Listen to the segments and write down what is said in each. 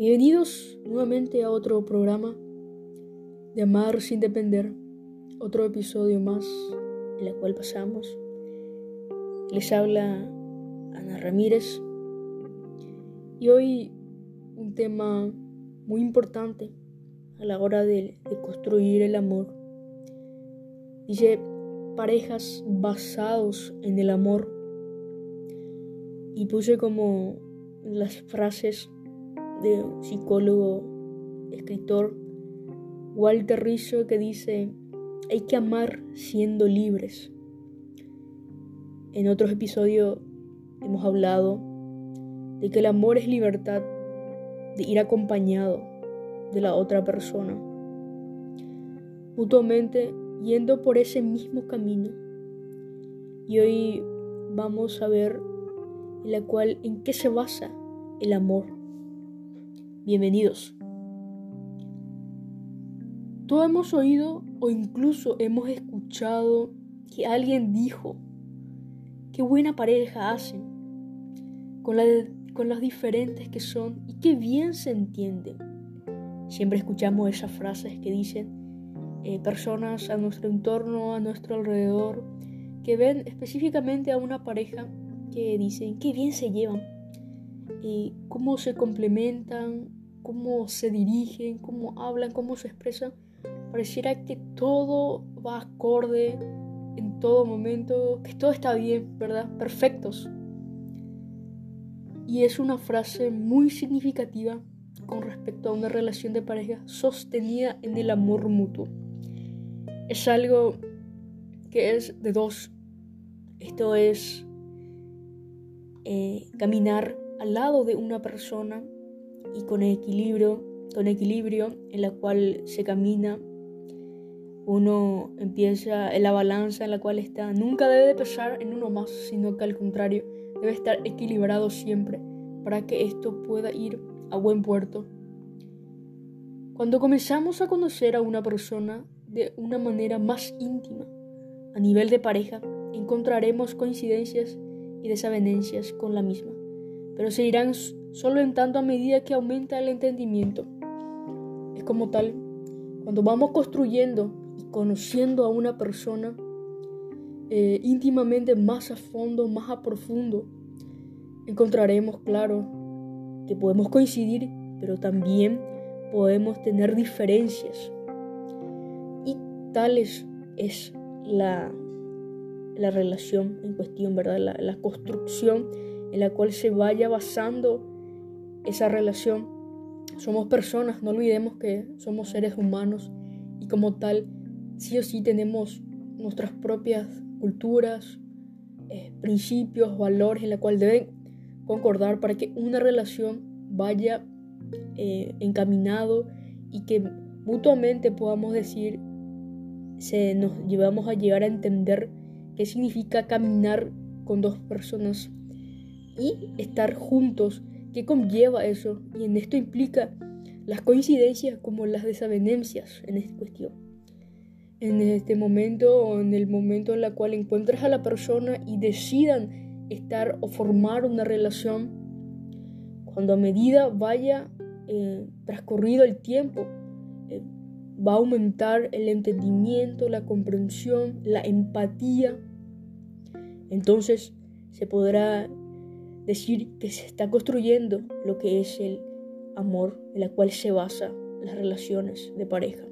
Bienvenidos nuevamente a otro programa de Amar sin depender, otro episodio más en el cual pasamos. Les habla Ana Ramírez y hoy un tema muy importante a la hora de, construir el amor. Dice parejas basados en el amor y puse como las frases de un psicólogo, escritor, Walter Rizzo, que dice, hay que amar siendo libres. En otros episodios hemos hablado de que el amor es libertad de ir acompañado de la otra persona, mutuamente yendo por ese mismo camino. Y hoy vamos a ver en la cual en qué se basa el amor. Bienvenidos. Todos hemos oído o incluso hemos escuchado que alguien dijo, qué buena pareja hacen, con, la con las diferentes que son y qué bien se entienden. Siempre escuchamos esas frases que dicen eh, personas a nuestro entorno, a nuestro alrededor, que ven específicamente a una pareja que dicen qué bien se llevan, y cómo se complementan, cómo se dirigen, cómo hablan, cómo se expresan. Pareciera que todo va acorde en todo momento, que todo está bien, ¿verdad? Perfectos. Y es una frase muy significativa con respecto a una relación de pareja sostenida en el amor mutuo. Es algo que es de dos. Esto es eh, caminar al lado de una persona y con equilibrio, con equilibrio en la cual se camina, uno empieza en la balanza en la cual está. Nunca debe pesar en uno más, sino que al contrario, debe estar equilibrado siempre para que esto pueda ir a buen puerto. Cuando comenzamos a conocer a una persona de una manera más íntima, a nivel de pareja, encontraremos coincidencias y desavenencias con la misma, pero se irán solo en tanto a medida que aumenta el entendimiento. Es como tal, cuando vamos construyendo y conociendo a una persona eh, íntimamente más a fondo, más a profundo, encontraremos, claro, que podemos coincidir, pero también podemos tener diferencias. Y tales es la la relación en cuestión, ¿verdad? La, construcción en la cual se vaya basando esa relación. Somos personas, no olvidemos que somos seres humanos y como tal, sí o sí tenemos nuestras propias culturas, eh, principios, valores en la cual deben concordar para que una relación vaya eh, encaminado y que mutuamente podamos decir, se nos llevamos a llegar a entender qué significa caminar con dos personas y estar juntos, qué conlleva eso. Y en esto implica las coincidencias como las desavenencias en esta cuestión. En este momento o en el momento en el cual encuentres a la persona y decidan estar o formar una relación, cuando a medida vaya eh, transcurrido el tiempo, eh, va a aumentar el entendimiento, la comprensión, la empatía. Entonces se podrá decir que se está construyendo lo que es el amor en la cual se basa las relaciones de pareja.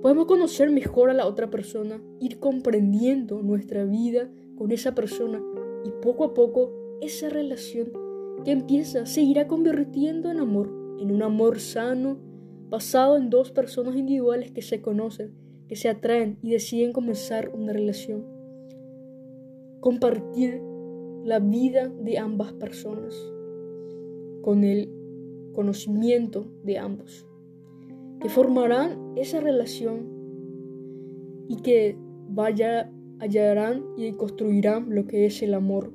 Podemos conocer mejor a la otra persona, ir comprendiendo nuestra vida con esa persona y poco a poco esa relación que empieza se irá convirtiendo en amor, en un amor sano, basado en dos personas individuales que se conocen, que se atraen y deciden comenzar una relación. Compartir la vida de ambas personas con el conocimiento de ambos, que formarán esa relación y que vaya, hallarán y construirán lo que es el amor,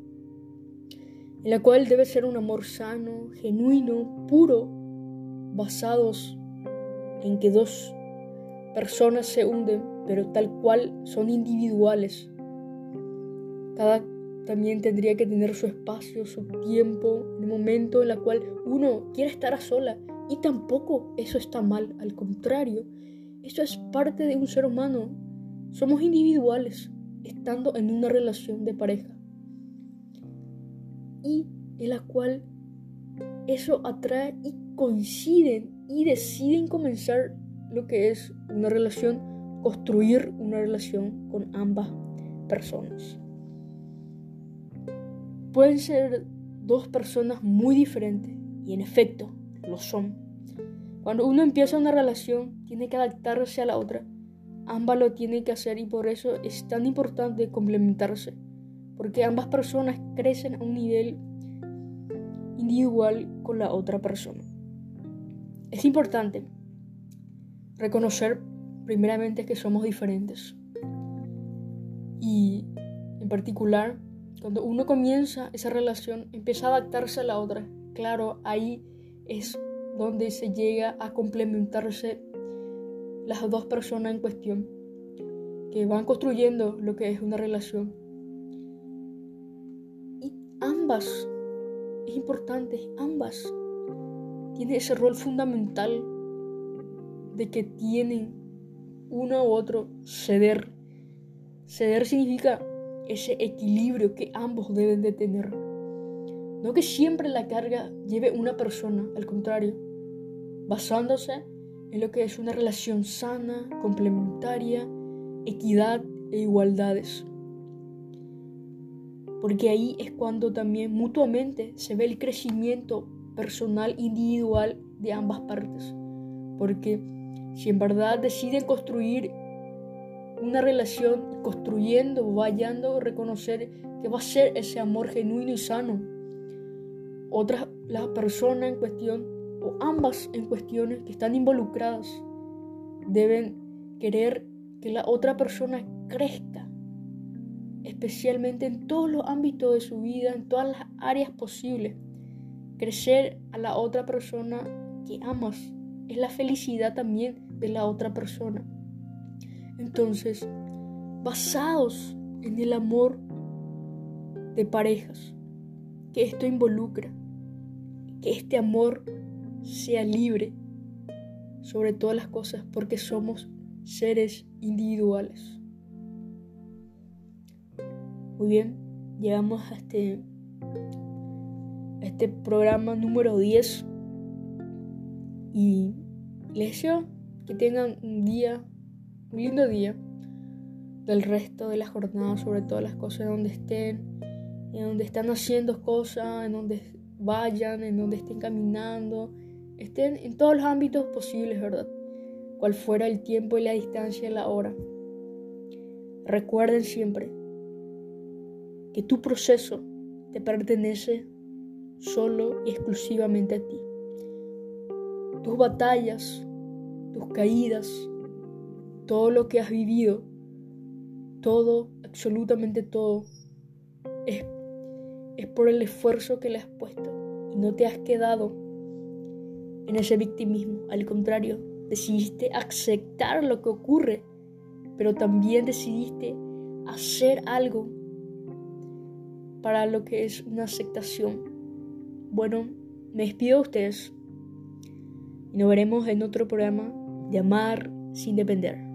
en la cual debe ser un amor sano, genuino, puro, basados en que dos personas se hunden, pero tal cual son individuales. Cada, también tendría que tener su espacio, su tiempo, el momento en el cual uno quiere estar a sola. Y tampoco eso está mal, al contrario, eso es parte de un ser humano. Somos individuales estando en una relación de pareja. Y en la cual eso atrae y coinciden y deciden comenzar lo que es una relación, construir una relación con ambas personas. Pueden ser dos personas muy diferentes y en efecto lo son. Cuando uno empieza una relación, tiene que adaptarse a la otra. Ambas lo tienen que hacer y por eso es tan importante complementarse, porque ambas personas crecen a un nivel individual con la otra persona. Es importante reconocer primeramente que somos diferentes y en particular cuando uno comienza esa relación, empieza a adaptarse a la otra. Claro, ahí es donde se llega a complementarse las dos personas en cuestión, que van construyendo lo que es una relación. Y ambas, es importante, ambas tienen ese rol fundamental de que tienen uno u otro ceder. Ceder significa ese equilibrio que ambos deben de tener. No que siempre la carga lleve una persona, al contrario, basándose en lo que es una relación sana, complementaria, equidad e igualdades. Porque ahí es cuando también mutuamente se ve el crecimiento personal individual de ambas partes. Porque si en verdad deciden construir una relación construyendo, vayando reconocer que va a ser ese amor genuino y sano. Otras, la persona en cuestión, o ambas en cuestiones que están involucradas, deben querer que la otra persona crezca, especialmente en todos los ámbitos de su vida, en todas las áreas posibles. Crecer a la otra persona que amas es la felicidad también de la otra persona. Entonces, basados en el amor de parejas, que esto involucra, que este amor sea libre sobre todas las cosas, porque somos seres individuales. Muy bien, llegamos a este, este programa número 10 y les deseo que tengan un día lindo día del resto de la jornada, sobre todas las cosas donde estén, en donde están haciendo cosas, en donde vayan, en donde estén caminando, estén en todos los ámbitos posibles, ¿verdad? Cual fuera el tiempo y la distancia y la hora. Recuerden siempre que tu proceso te pertenece solo y exclusivamente a ti. Tus batallas, tus caídas, todo lo que has vivido, todo, absolutamente todo, es, es por el esfuerzo que le has puesto y no te has quedado en ese victimismo. Al contrario, decidiste aceptar lo que ocurre, pero también decidiste hacer algo para lo que es una aceptación. Bueno, me despido de ustedes y nos veremos en otro programa de Amar sin depender.